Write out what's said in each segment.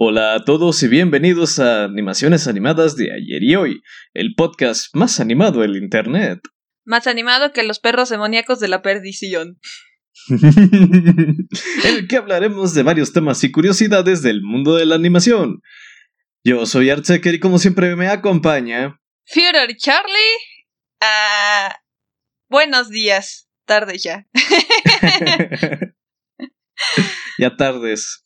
Hola a todos y bienvenidos a Animaciones Animadas de ayer y hoy, el podcast más animado del Internet. Más animado que los perros demoníacos de la perdición. en el que hablaremos de varios temas y curiosidades del mundo de la animación. Yo soy Artseker y como siempre me acompaña... Führer Charlie. Ah, buenos días. Tarde ya. ya tardes.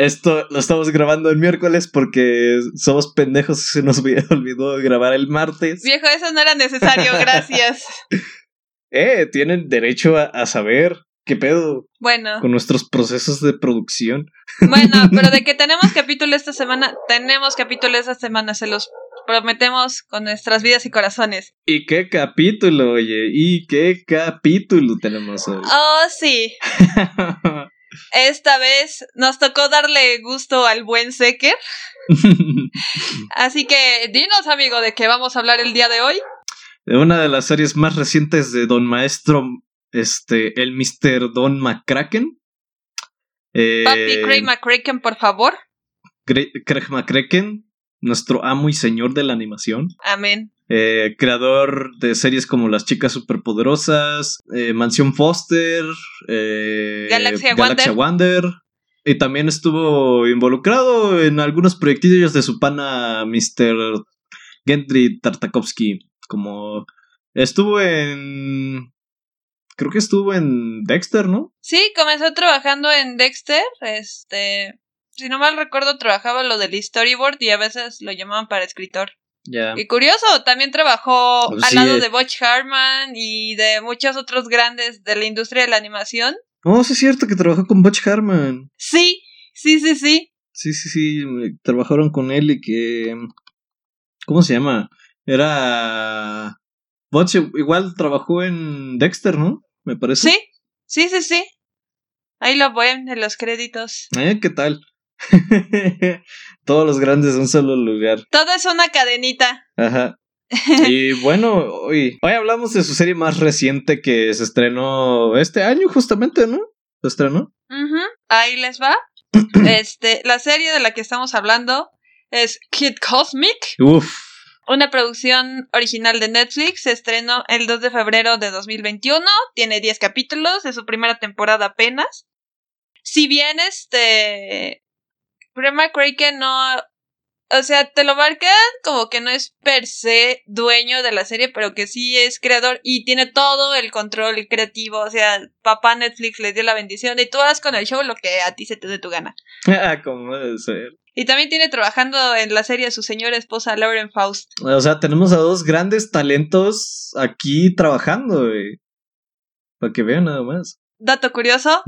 Esto lo estamos grabando el miércoles porque somos pendejos y se nos olvidó grabar el martes. Viejo, eso no era necesario, gracias. eh, tienen derecho a, saber qué pedo. Bueno. Con nuestros procesos de producción. Bueno, pero de que tenemos capítulo esta semana, tenemos capítulo esta semana, se los prometemos con nuestras vidas y corazones. ¿Y qué capítulo, oye? ¿Y qué capítulo tenemos hoy? Oh, sí. Esta vez nos tocó darle gusto al buen Seker. Así que dinos, amigo, de qué vamos a hablar el día de hoy. De una de las series más recientes de Don Maestro, este, el Mr. Don McCracken. Eh, Papi Craig McCracken, por favor. Craig McCracken, nuestro amo y señor de la animación. Amén. Eh, creador de series como Las Chicas Superpoderosas, eh, Mansión Foster, eh, Galaxia, Wander. Y también estuvo involucrado en algunos proyectillos de su pana Mr. Gendry Tartakovsky. Como estuvo en. Creo que estuvo en Dexter, ¿no? Sí, comenzó trabajando en Dexter. Este. Si no mal recuerdo, trabajaba lo del storyboard y a veces lo llamaban para escritor. Y curioso, también trabajó pues al lado eh. de Butch Harman y de muchos otros grandes de la industria de la animación. Oh, sí es cierto que trabajó con Butch Harman. Sí, sí, sí, sí. Sí, sí, sí, trabajaron con él y que... ¿Cómo se llama? Era... Butch igual trabajó en Dexter, ¿no? Me parece. Sí, sí, sí, sí. Ahí lo ven en los créditos. ¿Eh? ¿Qué tal? Todos los grandes de un solo lugar. Todo es una cadenita. Ajá. Y bueno, hoy, hoy hablamos de su serie más reciente que se estrenó este año, justamente, ¿no? ¿Se estrenó? Ahí les va. este, la serie de la que estamos hablando es Kid Cosmic. Uf. Una producción original de Netflix. Se estrenó el 2 de febrero de 2021. Tiene 10 capítulos. De su primera temporada apenas. Si bien este Prema que no. O sea, te lo marcan como que no es per se dueño de la serie, pero que sí es creador y tiene todo el control creativo. O sea, papá Netflix le dio la bendición y tú haz con el show lo que a ti se te dé tu gana. Ah, como debe ser. Y también tiene trabajando en la serie a su señora esposa Lauren Faust. O sea, tenemos a dos grandes talentos aquí trabajando, güey. Para que vean nada más. Dato curioso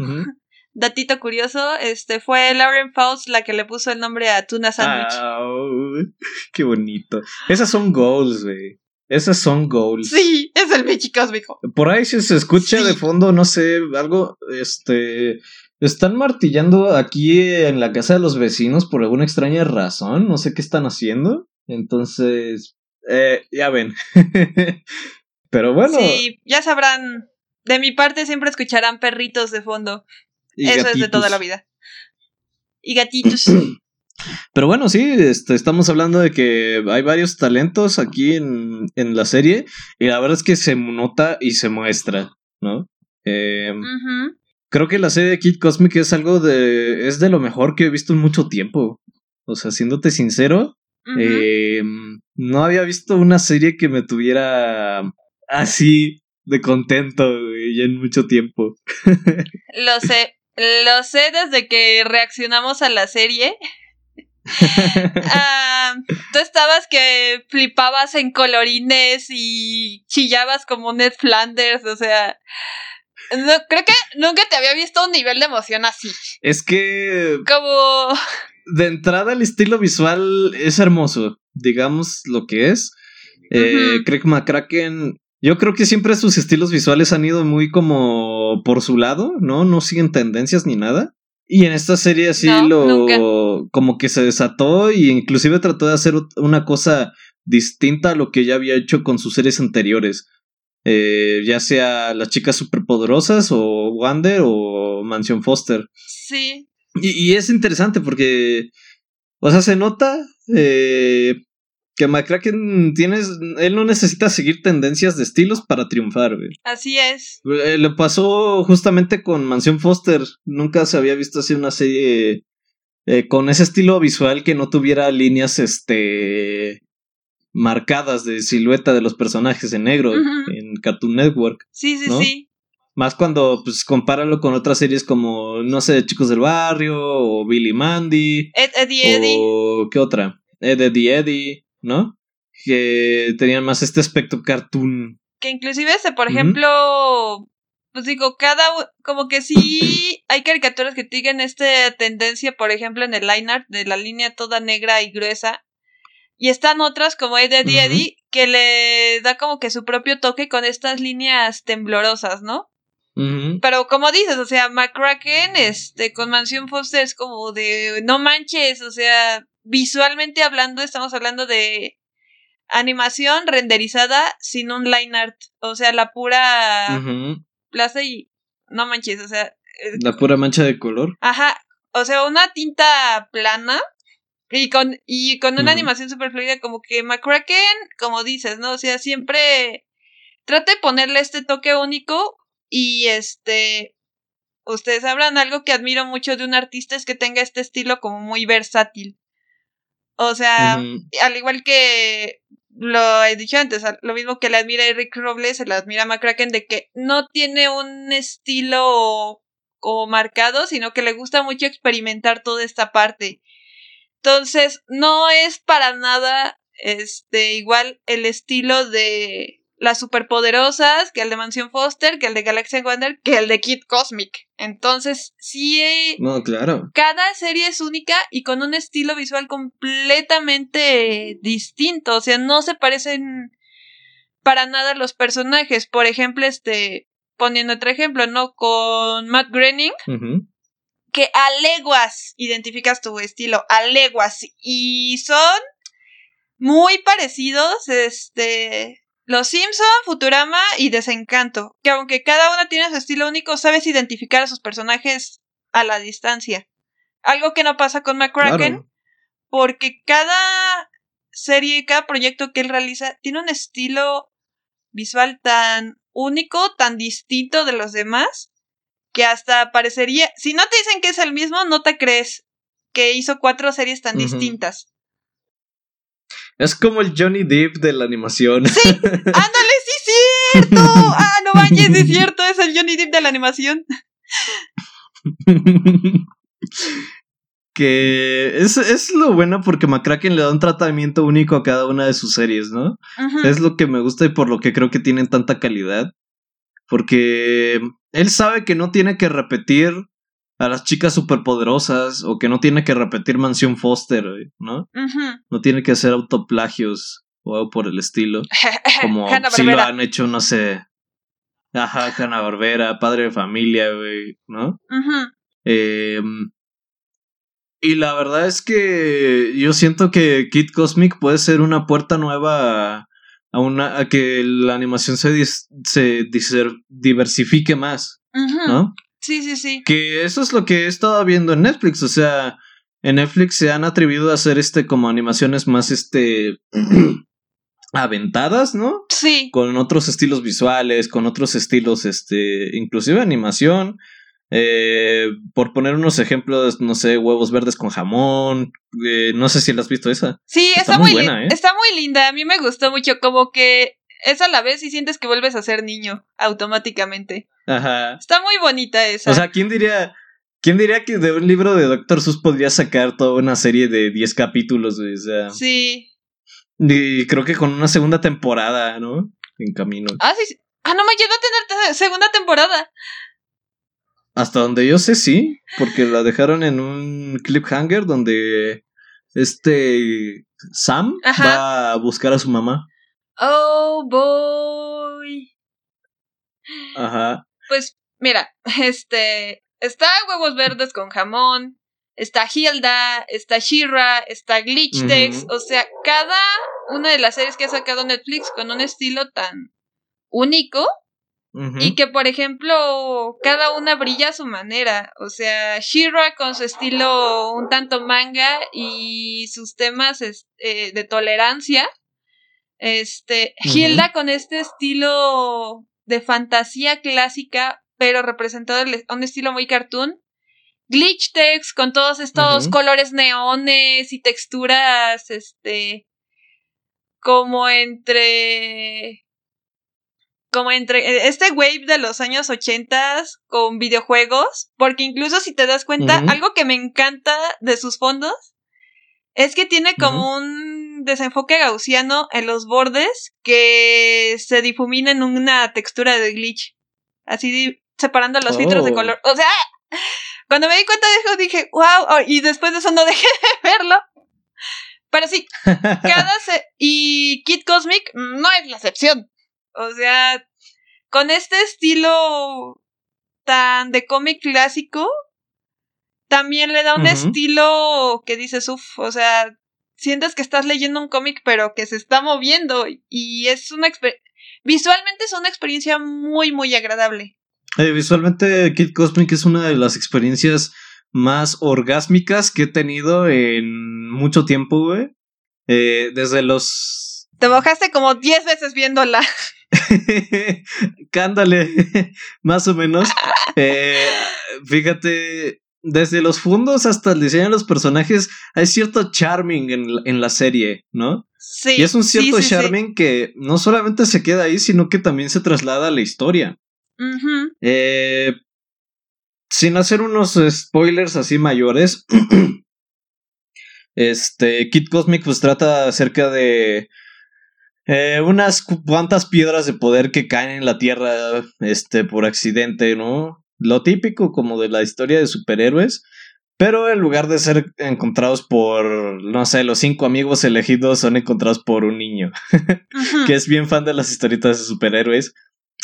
datito curioso, este fue Lauren Faust la que le puso el nombre a Tuna Sandwich. qué bonito. Esas son goals, güey. Esas son goals. Sí, es el bichi cósmico. Por ahí si se escucha de fondo, no sé, algo, este, están martillando aquí en la casa de los vecinos por alguna extraña razón, no sé qué están haciendo. Entonces, eh, ya ven. Pero bueno. Sí, ya sabrán. De mi parte siempre escucharán perritos de fondo. Eso es de toda la vida. Y gatitos. Pero bueno, sí, este, estamos hablando de que hay varios talentos aquí en, en, la serie y la verdad es que se nota y se muestra, ¿no? Em, creo que la serie de Kid Cosmic es algo de... es de lo mejor que he visto en mucho tiempo. O sea, siéndote sincero, em, no había visto una serie que me tuviera así de contento ya en mucho tiempo. Lo sé, lo sé desde que reaccionamos a la serie. Ah, tú estabas que flipabas en colorines y chillabas como Ned Flanders, o sea, no, creo que nunca te había visto un nivel de emoción así. Es que... Como... De entrada el estilo visual es hermoso, digamos lo que es. Eh, Craig McCracken yo creo que siempre sus estilos visuales han ido muy como por su lado, ¿no? No siguen tendencias ni nada. Y en esta serie así lo como que se desató e inclusive trató de hacer una cosa distinta a lo que ya había hecho con sus series anteriores. Eh, ya sea Las Chicas Superpoderosas o Wander o Mansión Foster. Sí. Y, es interesante porque, o sea, se nota eh, que McCracken tienes, él no necesita seguir tendencias de estilos para triunfar, güey. Así es. Eh, le pasó justamente con Mansión Foster. Nunca se había visto así una serie eh, con ese estilo visual que no tuviera líneas, este, marcadas de silueta de los personajes en negro en Cartoon Network. Sí, sí, sí. Más cuando, pues, compáralo con otras series como, no sé, Chicos del Barrio, o Billy Mandy. Ed, Eddie, Eddie. O, ¿qué otra? Ed, Eddie, Eddie. ¿No? Que tenían más este aspecto cartoon. Que inclusive, ese, por ejemplo, pues digo, cada, como que sí hay caricaturas que tienen esta tendencia, por ejemplo, en el line art de la línea toda negra y gruesa. Y están otras como Eddie Eddie, que le da como que su propio toque con estas líneas temblorosas, ¿no? Pero como dices, o sea, McCracken, este, con Mansión Foster es como de, no manches, o sea, visualmente hablando, estamos hablando de animación renderizada sin un line art. O sea, la pura plaza y. No manches, o sea. La pura mancha de color. Ajá. O sea, una tinta plana. Y con, y con una animación super fluida, como que McCracken, como dices, ¿no? O sea, siempre trata de ponerle este toque único. Y este. Ustedes sabrán algo que admiro mucho de un artista es que tenga este estilo como muy versátil. O sea, al igual que lo he dicho antes, lo mismo que le admira a Rick Robles, se le admira a McCracken de que no tiene un estilo como marcado, sino que le gusta mucho experimentar toda esta parte. Entonces, no es para nada este igual el estilo de las superpoderosas, que el de Mansión Foster, que el de Galaxy Wonder, que el de Kid Cosmic. Entonces, sí. No, claro. Cada serie es única y con un estilo visual completamente distinto. O sea, no se parecen para nada los personajes. Por ejemplo, este. Poniendo otro ejemplo, ¿no? Con Matt Groening. Que a leguas identificas tu estilo, a leguas. Y son muy parecidos, este los Simpson, Futurama y Desencanto, que aunque cada una tiene su estilo único, sabes identificar a sus personajes a la distancia. Algo que no pasa con McCracken, porque cada serie y cada proyecto que él realiza tiene un estilo visual tan único, tan distinto de los demás, que hasta parecería, si no te dicen que es el mismo, no te crees que hizo cuatro series tan distintas. Es como el Johnny Depp de la animación. Sí, ándale, sí, cierto. Ah, no manches, es cierto, es el Johnny Depp de la animación. que es, es, lo bueno porque McCracken le da un tratamiento único a cada una de sus series, ¿no? Es lo que me gusta y por lo que creo que tienen tanta calidad. Porque él sabe que no tiene que repetir a las chicas superpoderosas o que no tiene que repetir Mansión Foster, ¿no? No tiene que hacer autoplagios o algo por el estilo. Como si lo han hecho, no sé. Ajá, Hanna Barbera, padre de familia, güey, ¿no? Em, y la verdad es que yo siento que Kid Cosmic puede ser una puerta nueva a, una, a que la animación se, se diversifique más, ¿no? Sí, sí, sí. Que eso es lo que he estado viendo en Netflix. O sea, en Netflix se han atrevido a hacer este como animaciones más este aventadas, ¿no? Sí. Con otros estilos visuales, con otros estilos, este, inclusive animación. Eh, por poner unos ejemplos, no sé, huevos verdes con jamón. Eh, no sé si la has visto esa. Sí, está, muy, buena, ¿eh? Está muy linda. A mí me gustó mucho. Como que es a la vez y sientes que vuelves a ser niño automáticamente. Ajá. Está muy bonita esa. O sea, ¿quién diría, quién diría que de un libro de Doctor Sus podría sacar toda una serie de 10 capítulos? O sea, sí. Y creo que con una segunda temporada, ¿no? En camino. Ah, sí. Ah, no me llegó a tener segunda temporada. Hasta donde yo sé, sí. Porque la dejaron en un cliffhanger donde este Sam va a buscar a su mamá. Oh boy. Ajá. Pues mira, este está huevos verdes con jamón, está Hilda, está Shira, está Glitch o sea, cada una de las series que ha sacado Netflix con un estilo tan único Y que, por ejemplo, cada una brilla a su manera. O sea, Shira con su estilo un tanto manga y sus temas eh, de tolerancia. Este, Hilda con este estilo de fantasía clásica, pero representado en un estilo muy cartoon. Glitch Text con todos estos colores neones y texturas, este, como entre como entre eh, este wave de los años 80 con videojuegos, porque incluso si te das cuenta, algo que me encanta de sus fondos es que tiene como un desenfoque gaussiano en los bordes que se difumina en una textura de glitch, así separando los filtros de oh. color. O sea, cuando me di cuenta de eso dije, wow, y después de eso no dejé de verlo. Pero sí, cada y Kid Cosmic no es la excepción. O sea, con este estilo tan de cómic clásico, también le da un estilo que dices, uff, o sea, sientes que estás leyendo un cómic pero que se está moviendo y es una visualmente es una experiencia muy muy agradable. Eh, visualmente Kid Cosmic es una de las experiencias más orgásmicas que he tenido en mucho tiempo, güey. Eh, desde los... Te mojaste como 10 veces viéndola. Cándale, más o menos. Eh, fíjate, desde los fondos hasta el diseño de los personajes, hay cierto charming en, la serie, ¿no? Sí. Y es un cierto charming que no solamente se queda ahí, sino que también se traslada a la historia. eh, sin hacer unos spoilers así mayores, este, Kid Cosmic pues trata acerca de eh, unas cuantas piedras de poder que caen en la Tierra este, por accidente, ¿no? Lo típico como de la historia de superhéroes. Pero en lugar de ser encontrados por, no sé, los cinco amigos elegidos son encontrados por un niño. que es bien fan de las historietas de superhéroes.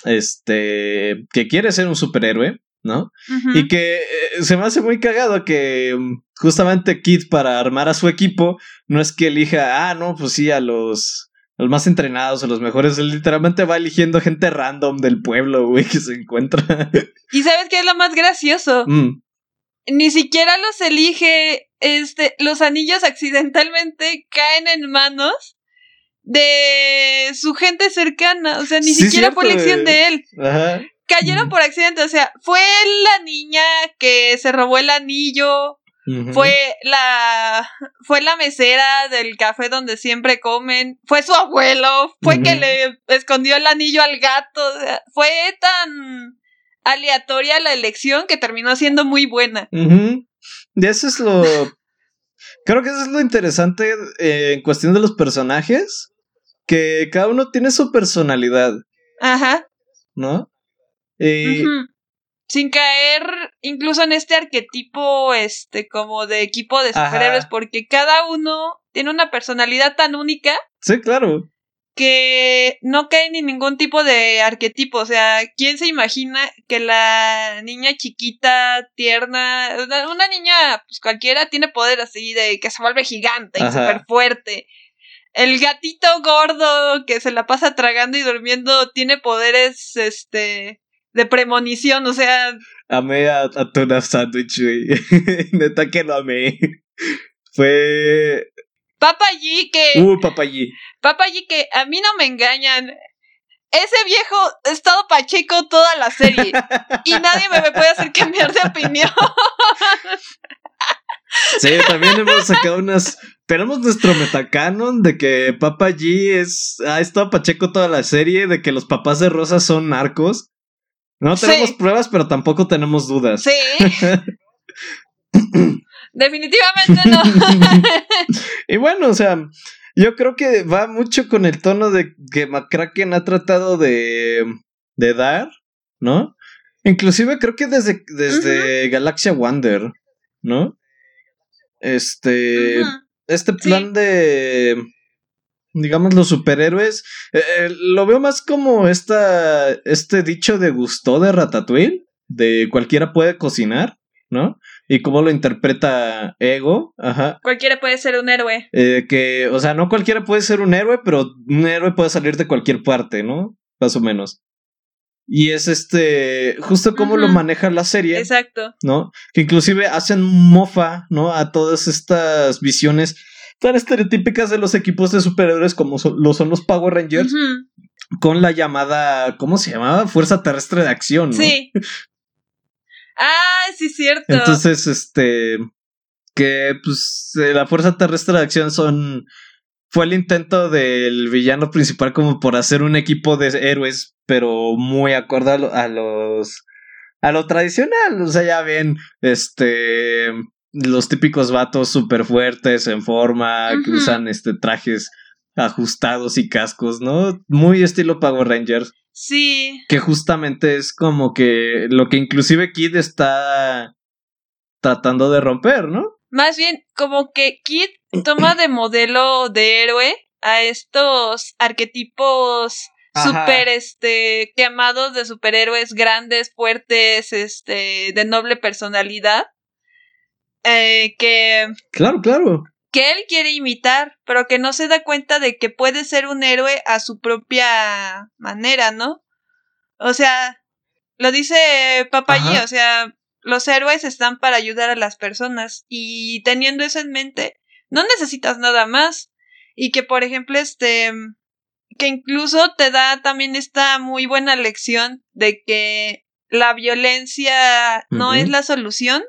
Este, que quiere ser un superhéroe, ¿no? Y que eh, se me hace muy cagado que mm, justamente Kid para armar a su equipo no es que elija, ah, no, pues sí, a los los más entrenados, o los mejores. Él literalmente va eligiendo gente random del pueblo, güey, que se encuentra. ¿Y sabes qué es lo más gracioso? Mm. Ni siquiera los elige. Este, los anillos accidentalmente caen en manos de su gente cercana. O sea, ni siquiera fue elección de él. Ajá. Cayeron mm. por accidente. O sea, fue la niña que se robó el anillo fue la fue la mesera del café donde siempre comen, fue su abuelo, fue que le escondió el anillo al gato, fue tan aleatoria la elección que terminó siendo muy buena. Y eso es lo creo que eso es lo interesante eh, en cuestión de los personajes, que cada uno tiene su personalidad. Ajá. ¿No? Y sin caer incluso en este arquetipo, este, como de equipo de superhéroes, porque cada uno tiene una personalidad tan única. Sí, claro. Que no cae en ningún tipo de arquetipo. O sea, ¿quién se imagina que la niña chiquita, tierna, una, niña, pues cualquiera, tiene poder así de que se vuelve gigante y súper fuerte? El gatito gordo que se la pasa tragando y durmiendo tiene poderes, este, de premonición, o sea. Amé a, a Tuna Sandwich, güey. Neta que lo amé. Fue. Papa G que. Uh, Papa G. Papa G que a mí no me engañan. Ese viejo ha estado pacheco toda la serie. y nadie me puede hacer cambiar de opinión. Sí, también hemos sacado unas. Tenemos nuestro metacanon de que Papa G es, ha estado Pacheco toda la serie, de que los papás de Rosa son narcos. No tenemos pruebas, pero tampoco tenemos dudas. Sí. Definitivamente no. y bueno, o sea, yo creo que va mucho con el tono de que McCracken ha tratado de, de dar, ¿no? Inclusive creo que desde, desde Galaxia Wonder, ¿no? Este, este plan de digamos, los superhéroes, eh, eh, lo veo más como esta, este dicho de Gusto de Ratatouille, de cualquiera puede cocinar, ¿no? Y cómo lo interpreta Ego, ajá. Cualquiera puede ser un héroe. Eh, que, o sea, no cualquiera puede ser un héroe, pero un héroe puede salir de cualquier parte, ¿no? Más o menos. Y es este, justo como lo maneja la serie. Exacto. ¿No? Que inclusive hacen mofa, ¿no? A todas estas visiones tan estereotípicas de los equipos de superhéroes como lo son los Power Rangers. Con la llamada, ¿cómo se llamaba? Fuerza Terrestre de Acción, ¿no? Sí. Ah, sí, cierto. Entonces, este, que pues eh, la Fuerza Terrestre de Acción son fue el intento del villano principal como por hacer un equipo de héroes, pero muy acorde a, los a lo tradicional, o sea, ya ven, este los típicos vatos súper fuertes en forma, que usan este trajes ajustados y cascos, ¿no? Muy estilo Power Rangers. Sí. Que justamente es como que lo que inclusive Kid está tratando de romper, ¿no? Más bien, como que Kid toma de modelo de héroe a estos arquetipos super este llamados de superhéroes grandes, fuertes, este, de noble personalidad. Eh, que. Claro, claro. Que él quiere imitar, pero que no se da cuenta de que puede ser un héroe a su propia manera, ¿no? O sea, lo dice Papayí, o sea, los héroes están para ayudar a las personas y teniendo eso en mente, no necesitas nada más. Y que, por ejemplo, este, que incluso te da también esta muy buena lección de que la violencia no es la solución,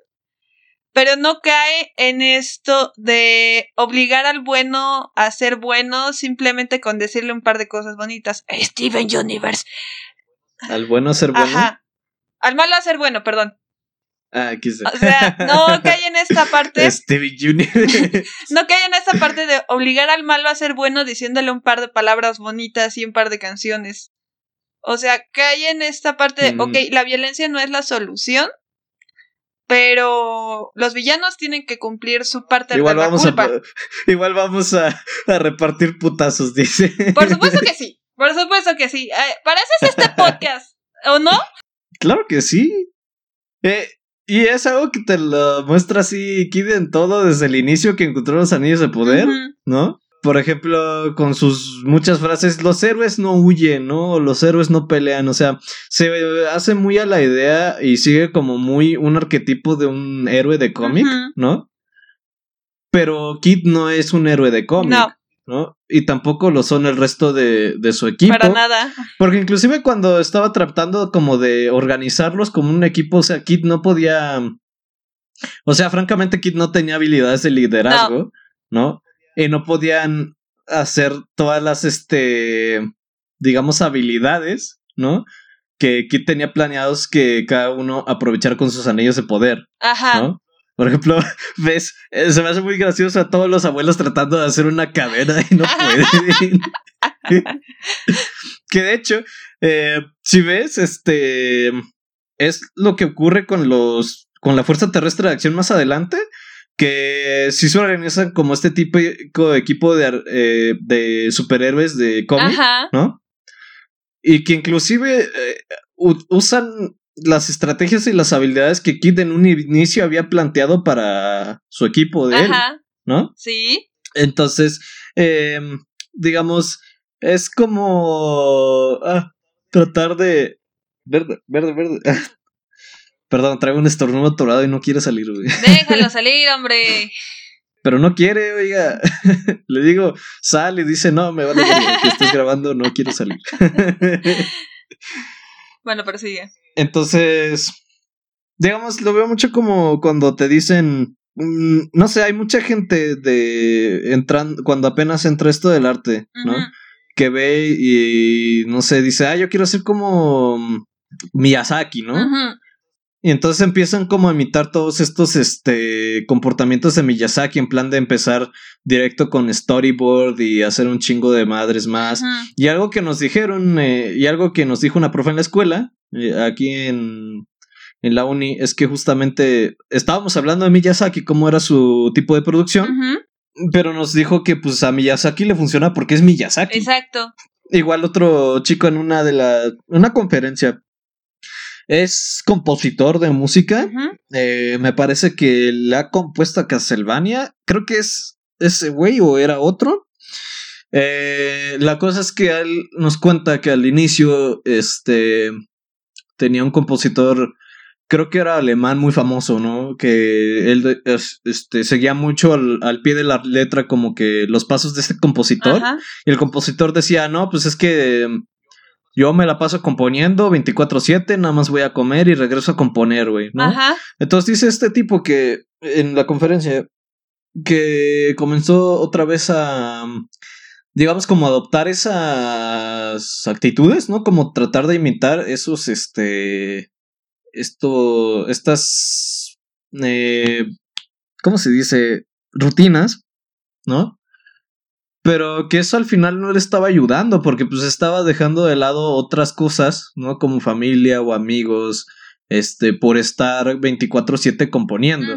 pero no cae en esto de obligar al bueno a ser bueno simplemente con decirle un par de cosas bonitas. Steven Universe. Al bueno a ser bueno. Ajá. Al malo a ser bueno, perdón. Ah, aquí O sea, no cae en esta parte. Stevie Jr. no cae en esta parte de obligar al malo a ser bueno diciéndole un par de palabras bonitas y un par de canciones. O sea, cae en esta parte de, ok, la violencia no es la solución, pero los villanos tienen que cumplir su parte igual de la vamos culpa. A, igual vamos a, repartir putazos, dice. Por supuesto que sí, por supuesto que sí. Eh, para eso es este podcast, ¿o no? Claro que sí. Eh, y es algo que te lo muestra así Kid en todo desde el inicio que encontró los anillos de poder, ¿no? Por ejemplo, con sus muchas frases, los héroes no huyen, ¿no? Los héroes no pelean, o sea, se hace muy a la idea y sigue como muy un arquetipo de un héroe de cómic, ¿no? Pero Kid no es un héroe de cómic. No. ¿no? Y tampoco lo son el resto de, de, su equipo. Para nada. Porque inclusive cuando estaba tratando como de organizarlos como un equipo, o sea, Kid no podía... O sea, francamente Kid no tenía habilidades de liderazgo, ¿no? Y no podían hacer todas las, este, digamos, habilidades, ¿no? Que Kid tenía planeados que cada uno aprovechar con sus anillos de poder. Ajá. ¿no? Por ejemplo, ves, eh, se me hace muy gracioso a todos los abuelos tratando de hacer una cadena y no pueden. que de hecho, eh, si ves, este es lo que ocurre con los con la fuerza terrestre de acción más adelante. Que si se organizan como este tipo de equipo de, eh, de superhéroes de cómic, ¿no? Y que inclusive usan las estrategias y las habilidades que Kid en un inicio había planteado para su equipo de él, ¿no? Sí. Entonces, em, digamos, es como ah, tratar de... Verde, verde, verde. Perdón, traigo un estornudo atorado y no quiere salir, güey. Déjalo salir, hombre. Pero no quiere, oiga. Le digo, sale y dice, no, me vale que estés grabando, no quiero salir. bueno, pero sigue. Entonces, digamos, lo veo mucho como cuando te dicen, mm, no sé, hay mucha gente de entrando, cuando apenas entra esto del arte, ¿no? Que ve y, no sé, dice, ah, yo quiero ser como Miyazaki, ¿no? Y entonces empiezan como a imitar todos estos este, comportamientos de Miyazaki en plan de empezar directo con storyboard y hacer un chingo de madres más. Y algo que nos dijeron, eh, y algo que nos dijo una profe en la escuela, eh, aquí en, en la uni, es que justamente estábamos hablando de Miyazaki, cómo era su tipo de producción, pero nos dijo que pues a Miyazaki le funciona porque es Miyazaki. Exacto. Igual otro chico en una de las, una conferencia es compositor de música. Eh, me parece que le ha compuesto a Castlevania. Creo que es ese güey o era otro. Eh, la cosa es que él nos cuenta que al inicio, este, tenía un compositor, creo que era alemán muy famoso, ¿no? Que él este, seguía mucho al, pie de la letra como que los pasos de este compositor. Y el compositor decía, no, pues es que yo me la paso componiendo 24/7, nada más voy a comer y regreso a componer, güey, ¿no? Entonces dice este tipo que en la conferencia que comenzó otra vez a digamos, como adoptar esas actitudes, ¿no? Como tratar de imitar esos, este, esto, estas, eh, ¿cómo se dice? Rutinas, ¿no? Pero que eso al final no le estaba ayudando porque pues estaba dejando de lado otras cosas, ¿no? Como familia o amigos, este, por estar 24/7 componiendo.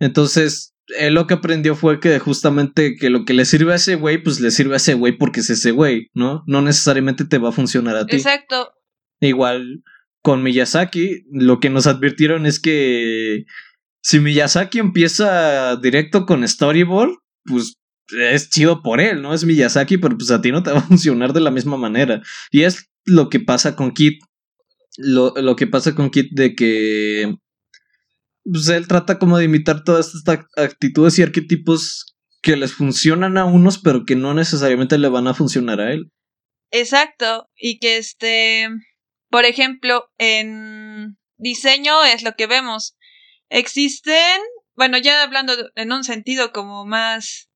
Entonces, él lo que aprendió fue que justamente que lo que le sirve a ese güey, pues le sirve a ese güey porque es ese güey, ¿no? No necesariamente te va a funcionar a ti. Exacto. Igual con Miyazaki, lo que nos advirtieron es que si Miyazaki empieza directo con storyboard, pues es chido por él, ¿no? Es Miyazaki, pero pues a ti no te va a funcionar de la misma manera. Y es lo que pasa con Kit. Lo, lo que pasa con Kit de que pues él trata como de imitar todas estas actitudes y arquetipos que les funcionan a unos, pero que no necesariamente le van a funcionar a él. Exacto, y que este, por ejemplo, en diseño es lo que vemos. Existen, bueno, ya hablando en un sentido como más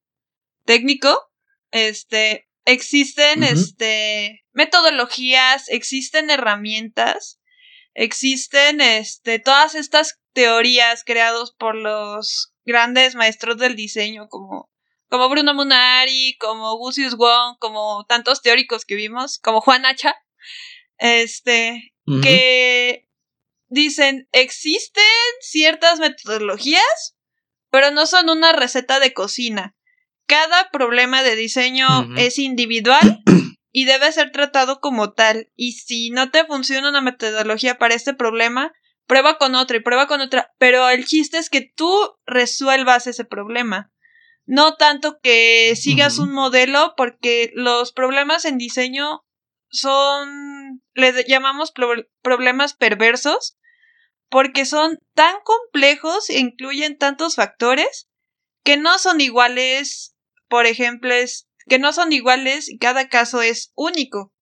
técnico, este, existen, este, metodologías, existen herramientas, existen, este, todas estas teorías creados por los grandes maestros del diseño como, como Bruno Munari, como Lucius Wong, como tantos teóricos que vimos, como Juan Hacha, este, que dicen existen ciertas metodologías, pero no son una receta de cocina. Cada problema de diseño es individual y debe ser tratado como tal. Y si no te funciona una metodología para este problema, prueba con otra y prueba con otra, pero el chiste es que tú resuelvas ese problema. No tanto que sigas un modelo, porque los problemas en diseño son, le llamamos problemas perversos, porque son tan complejos e incluyen tantos factores que no son iguales, por ejemplo, que no son iguales y cada caso es único.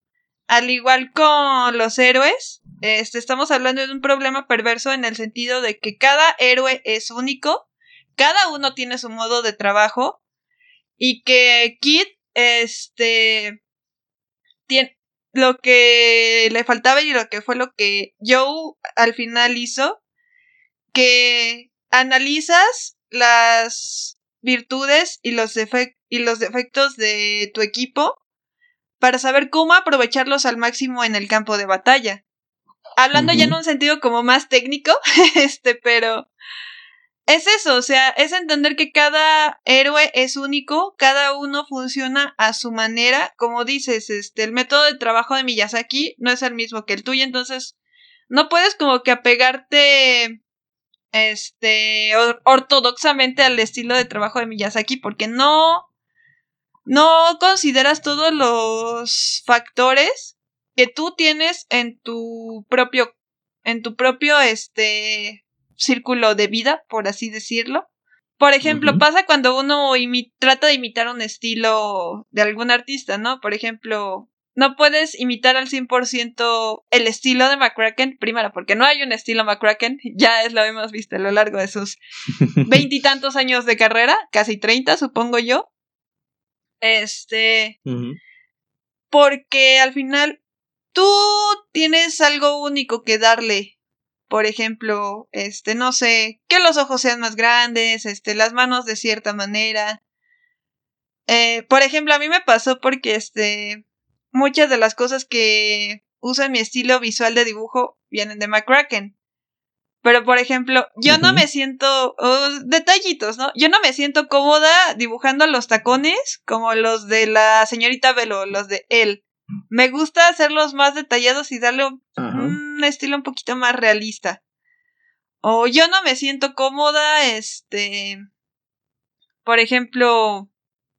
Al igual con los héroes, este, estamos hablando de un problema perverso en el sentido de que cada héroe es único, cada uno tiene su modo de trabajo y que Kid, este, tiene lo que le faltaba y lo que fue lo que Joe al final hizo, que analizas las virtudes y los, y los defectos de tu equipo para saber cómo aprovecharlos al máximo en el campo de batalla. Hablando ya en un sentido como más técnico, este, pero es eso, o sea, es entender que cada héroe es único, cada uno funciona a su manera, como dices, este, el método de trabajo de Miyazaki no es el mismo que el tuyo, entonces no puedes como que apegarte este ortodoxamente al estilo de trabajo de Miyazaki porque no no consideras todos los factores que tú tienes en tu propio, en tu propio, este, círculo de vida, por así decirlo. Por ejemplo, pasa cuando uno trata de imitar un estilo de algún artista, ¿no? Por ejemplo, no puedes imitar al 100% el estilo de McCracken, primero, porque no hay un estilo McCracken, ya es lo hemos visto a lo largo de sus veintitantos años de carrera, casi treinta, supongo yo. Este. Porque al final tú tienes algo único que darle. Por ejemplo, este, no sé, que los ojos sean más grandes, este, las manos de cierta manera. Eh, por ejemplo, a mí me pasó porque, este, muchas de las cosas que usan mi estilo visual de dibujo vienen de McCracken. Pero, por ejemplo, yo no me siento. Oh, detallitos, ¿no? Yo no me siento cómoda dibujando los tacones como los de la señorita Velo, los de él. Me gusta hacerlos más detallados y darle un, estilo un poquito más realista. O yo no me siento cómoda, este. Por ejemplo,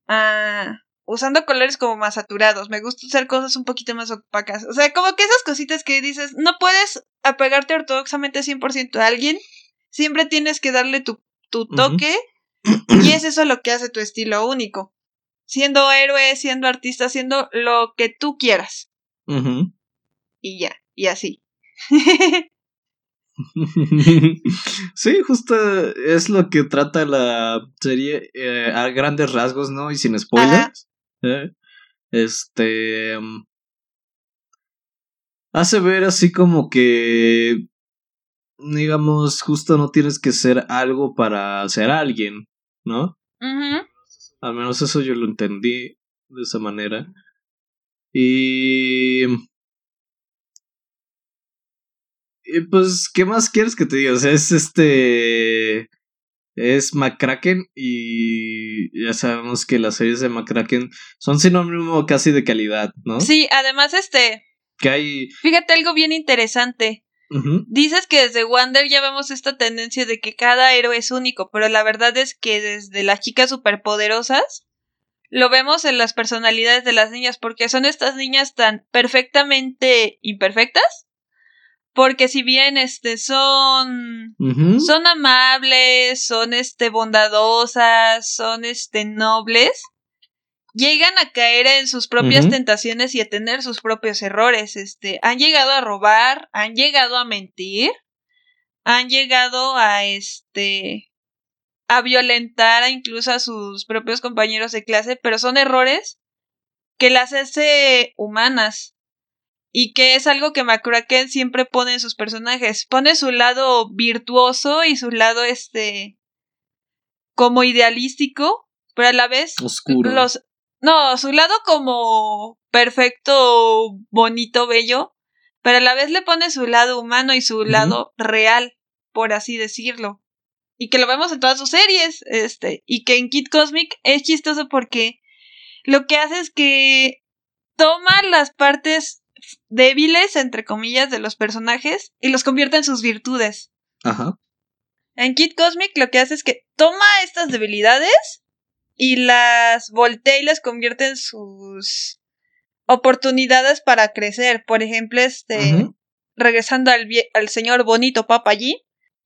ah, usando colores como más saturados. Me gusta usar cosas un poquito más opacas. O sea, como que esas cositas que dices, no puedes apegarte ortodoxamente 100% a alguien. Siempre tienes que darle tu, tu toque. Y es eso lo que hace tu estilo único. Siendo héroe, siendo artista, siendo lo que tú quieras. Y ya, y así. sí, justo es lo que trata la serie eh, a grandes rasgos, ¿no? Y sin spoilers. ¿Eh? Este. Mm, hace ver así como que. Digamos, justo no tienes que ser algo para ser alguien, ¿no? Al menos eso yo lo entendí de esa manera. Y pues, ¿qué más quieres que te diga? O sea, es este. Es McCracken y ya sabemos que las series de McCracken son sinónimo casi de calidad, ¿no? Sí, además este... Que hay... Fíjate algo bien interesante. Dices que desde Wonder ya vemos esta tendencia de que cada héroe es único, pero la verdad es que desde las chicas superpoderosas lo vemos en las personalidades de las niñas, porque son estas niñas tan perfectamente imperfectas porque si bien este son son amables, son este bondadosas, son este nobles, llegan a caer en sus propias tentaciones y a tener sus propios errores, este, han llegado a robar, han llegado a mentir, han llegado a este a violentar a incluso a sus propios compañeros de clase, pero son errores que las hace humanas y que es algo que McCracken siempre pone en sus personajes. Pone su lado virtuoso y su lado este como idealístico, pero a la vez oscuro. Los no, su lado como perfecto, bonito, bello, pero a la vez le pone su lado humano y su lado real, por así decirlo. Y que lo vemos en todas sus series, este, y que en Kid Cosmic es chistoso porque lo que hace es que toma las partes débiles, entre comillas, de los personajes y los convierte en sus virtudes. Ajá. En Kid Cosmic lo que hace es que toma estas debilidades y las voltea y las convierte en sus oportunidades para crecer. Por ejemplo, este, regresando al, al señor bonito Papa allí,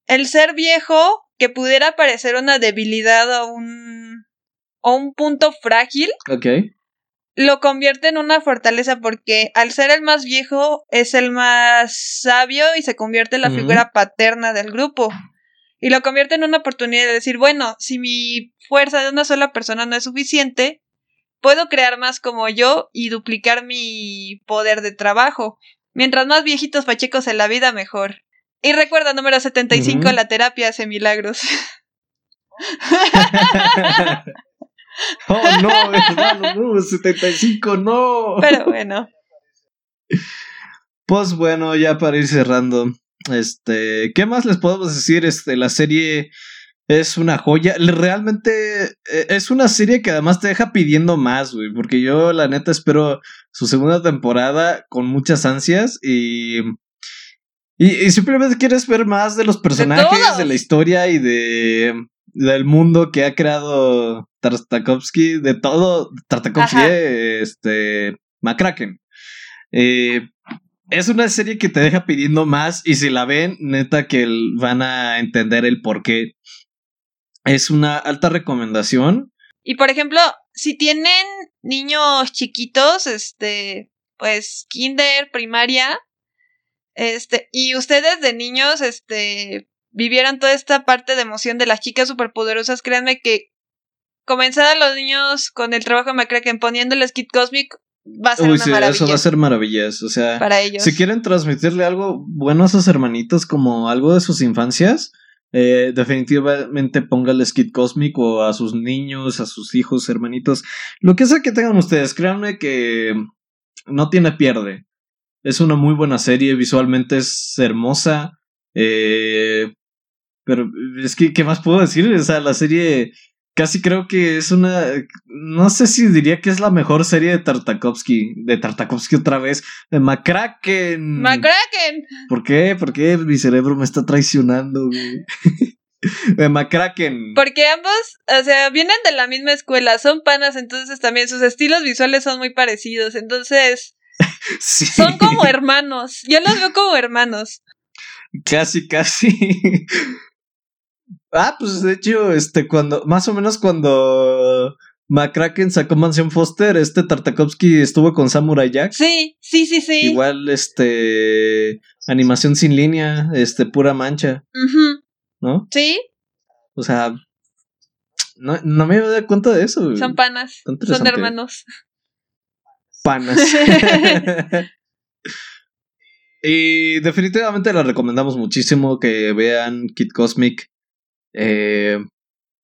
el ser viejo que pudiera parecer una debilidad o un, o un punto frágil. Ok lo convierte en una fortaleza porque al ser el más viejo es el más sabio y se convierte en la figura paterna del grupo. Y lo convierte en una oportunidad de decir, bueno, si mi fuerza de una sola persona no es suficiente, puedo crear más como yo y duplicar mi poder de trabajo. Mientras más viejitos pachecos en la vida, mejor. Y recuerda, número 75, la terapia hace milagros. Oh, no, hermano, no, 75, no. Pero bueno. Pues bueno, ya para ir cerrando. Este, ¿qué más les podemos decir? Este, la serie es una joya. Realmente eh, es una serie que además te deja pidiendo más, güey. Porque yo, la neta, espero su segunda temporada con muchas ansias y. Y, simplemente quieres ver más de los personajes, de la historia y de del mundo que ha creado Tartakovsky, de todo, Tartakovsky, este, McCracken. Eh, es una serie que te deja pidiendo más y si la ven, neta que van a entender el por qué. Es una alta recomendación. Y por ejemplo, si tienen niños chiquitos, este, pues kinder, primaria, este, y ustedes de niños, este, vivieran toda esta parte de emoción de las chicas superpoderosas, créanme que comenzar a los niños con el trabajo de McCracken poniéndoles Kid Cosmic va a ser una maravilla. Eso va a ser maravilloso. O sea, para ellos. Si quieren transmitirle algo bueno a sus hermanitos, como algo de sus infancias, eh, definitivamente póngales Kid Cosmic o a sus niños, a sus hijos, hermanitos, lo que sea que tengan ustedes, créanme que no tiene pierde. Es una muy buena serie, visualmente es hermosa. Eh, pero es que, ¿qué más puedo decir? O sea, la serie casi creo que es una. No sé si diría que es la mejor serie de Tartakovsky. De Tartakovsky otra vez. De McCracken. ¡McCracken! ¿Por qué? ¿Por qué mi cerebro me está traicionando, güey? de McCracken. Porque ambos, o sea, vienen de la misma escuela, son panas, entonces también sus estilos visuales son muy parecidos, entonces son como hermanos. Yo los veo como hermanos. Casi, casi. Ah, pues de hecho, este, cuando, más o menos cuando McCracken sacó Mansión Foster, este Tartakovsky estuvo con Samurai Jack. Sí, sí, sí, sí. Igual, este, animación sin línea, este, pura mancha. ¿No? Sí. O sea, no, no me dado cuenta de eso. Son panas. Son hermanos. Panas. y definitivamente la recomendamos muchísimo que vean Kid Cosmic. Eh,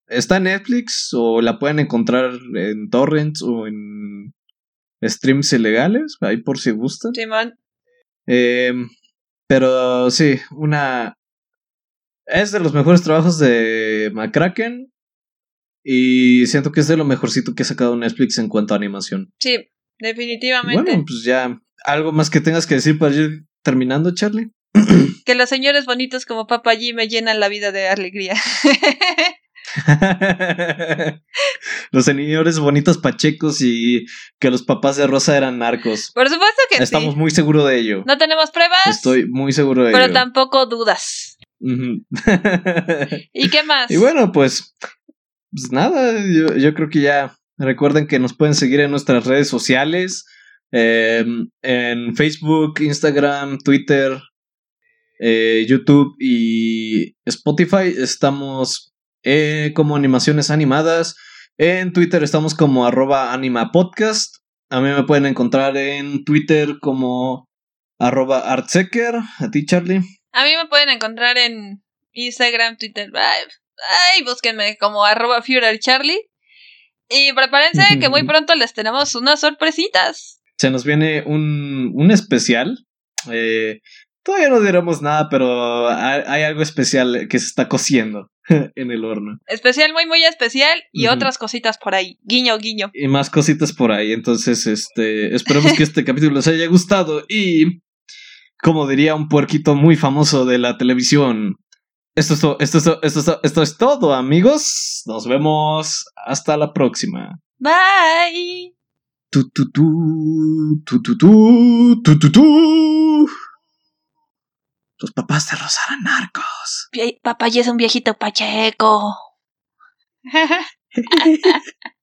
Está en Netflix o la pueden encontrar en torrents o en streams ilegales, ahí por si gustan. Sí, man. Eh, pero sí, una... Es de los mejores trabajos de McCracken y siento que es de lo mejorcito que ha sacado Netflix en cuanto a animación. Sí, definitivamente. Bueno, pues ya, ¿algo más que tengas que decir para ir terminando, Charlie? que los señores bonitos como Papa G me llenan la vida de alegría. los señores bonitos pachecos y que los papás de Rosa eran narcos. Por supuesto que Estamos muy seguros de ello. No tenemos pruebas. Estoy muy seguro de ello. Pero tampoco dudas. ¿Y qué más? Y bueno, pues, pues nada, yo, creo que ya recuerden que nos pueden seguir en nuestras redes sociales, em, en Facebook, Instagram, Twitter, eh, YouTube y Spotify. Estamos eh, como animaciones animadas. En Twitter estamos como arroba animapodcast. A mí me pueden encontrar en Twitter como arroba artsecker. ¿A ti, Charlie? A mí me pueden encontrar en Instagram, Twitter. Ay, búsquenme como arroba Charlie. Y prepárense que muy pronto les tenemos unas sorpresitas. Se nos viene un, un especial. Eh, todavía no diremos nada, pero hay algo especial que se está cociendo. en el horno. Especial, muy, muy especial y otras cositas por ahí. Guiño, guiño. Y más cositas por ahí. Entonces, este, esperemos que este capítulo les haya gustado y, como diría un puerquito muy famoso de la televisión, esto es, todo, esto, es esto, esto es todo, amigos. Nos vemos hasta la próxima. Bye. Tu, tu, tu, tu, tu, tu, tu, tu, tu. Tus papás te rozarán narcos. Papá ya es un viejito pacheco.